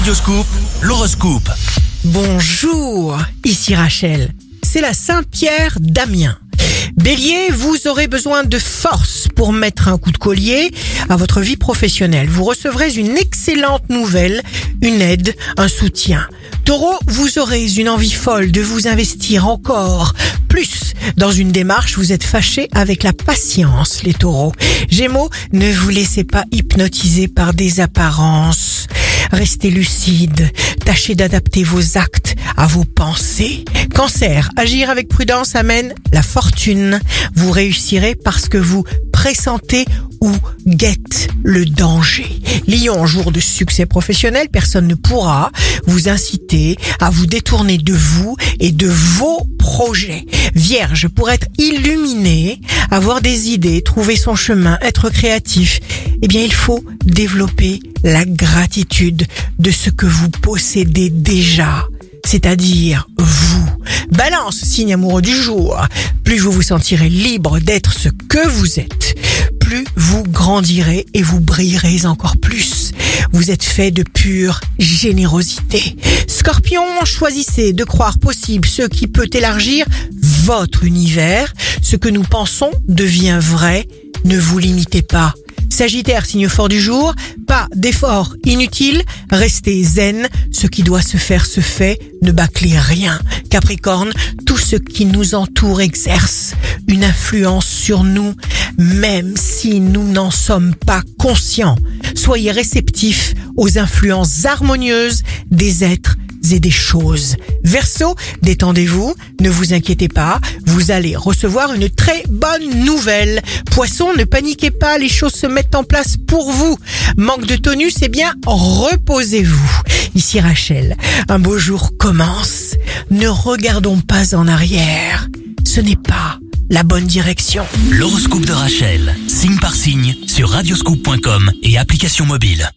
Radioscoop, l'horoscope. Bonjour, ici Rachel. C'est la Saint-Pierre d'Amiens. Bélier, vous aurez besoin de force pour mettre un coup de collier à votre vie professionnelle. Vous recevrez une excellente nouvelle, une aide, un soutien. Taureau, vous aurez une envie folle de vous investir encore plus dans une démarche. Vous êtes fâché avec la patience, les taureaux. Gémeaux, ne vous laissez pas hypnotiser par des apparences. Restez lucide. Tâchez d'adapter vos actes à vos pensées. Cancer, agir avec prudence amène la fortune. Vous réussirez parce que vous pressentez ou guette le danger. Lion, jour de succès professionnel, personne ne pourra vous inciter à vous détourner de vous et de vos projets. Vierge, pour être illuminé, avoir des idées, trouver son chemin, être créatif, eh bien il faut développer la gratitude de ce que vous possédez déjà, c'est-à-dire vous. Balance, signe amoureux du jour. Plus vous vous sentirez libre d'être ce que vous êtes, plus vous grandirez et vous brillerez encore plus. Vous êtes fait de pure générosité. Scorpion, choisissez de croire possible ce qui peut élargir votre univers. Ce que nous pensons devient vrai. Ne vous limitez pas. Sagittaire, signe fort du jour, pas d'effort inutile, restez zen, ce qui doit se faire se fait, ne bâclez rien. Capricorne, tout ce qui nous entoure exerce une influence sur nous, même si nous n'en sommes pas conscients. Soyez réceptifs aux influences harmonieuses des êtres des choses. Verseau, détendez-vous, ne vous inquiétez pas, vous allez recevoir une très bonne nouvelle. Poisson, ne paniquez pas, les choses se mettent en place pour vous. Manque de tonus, eh bien, reposez-vous. Ici Rachel, un beau jour commence. Ne regardons pas en arrière. Ce n'est pas la bonne direction. L'horoscope de Rachel, signe par signe, sur radioscoop.com et application mobile.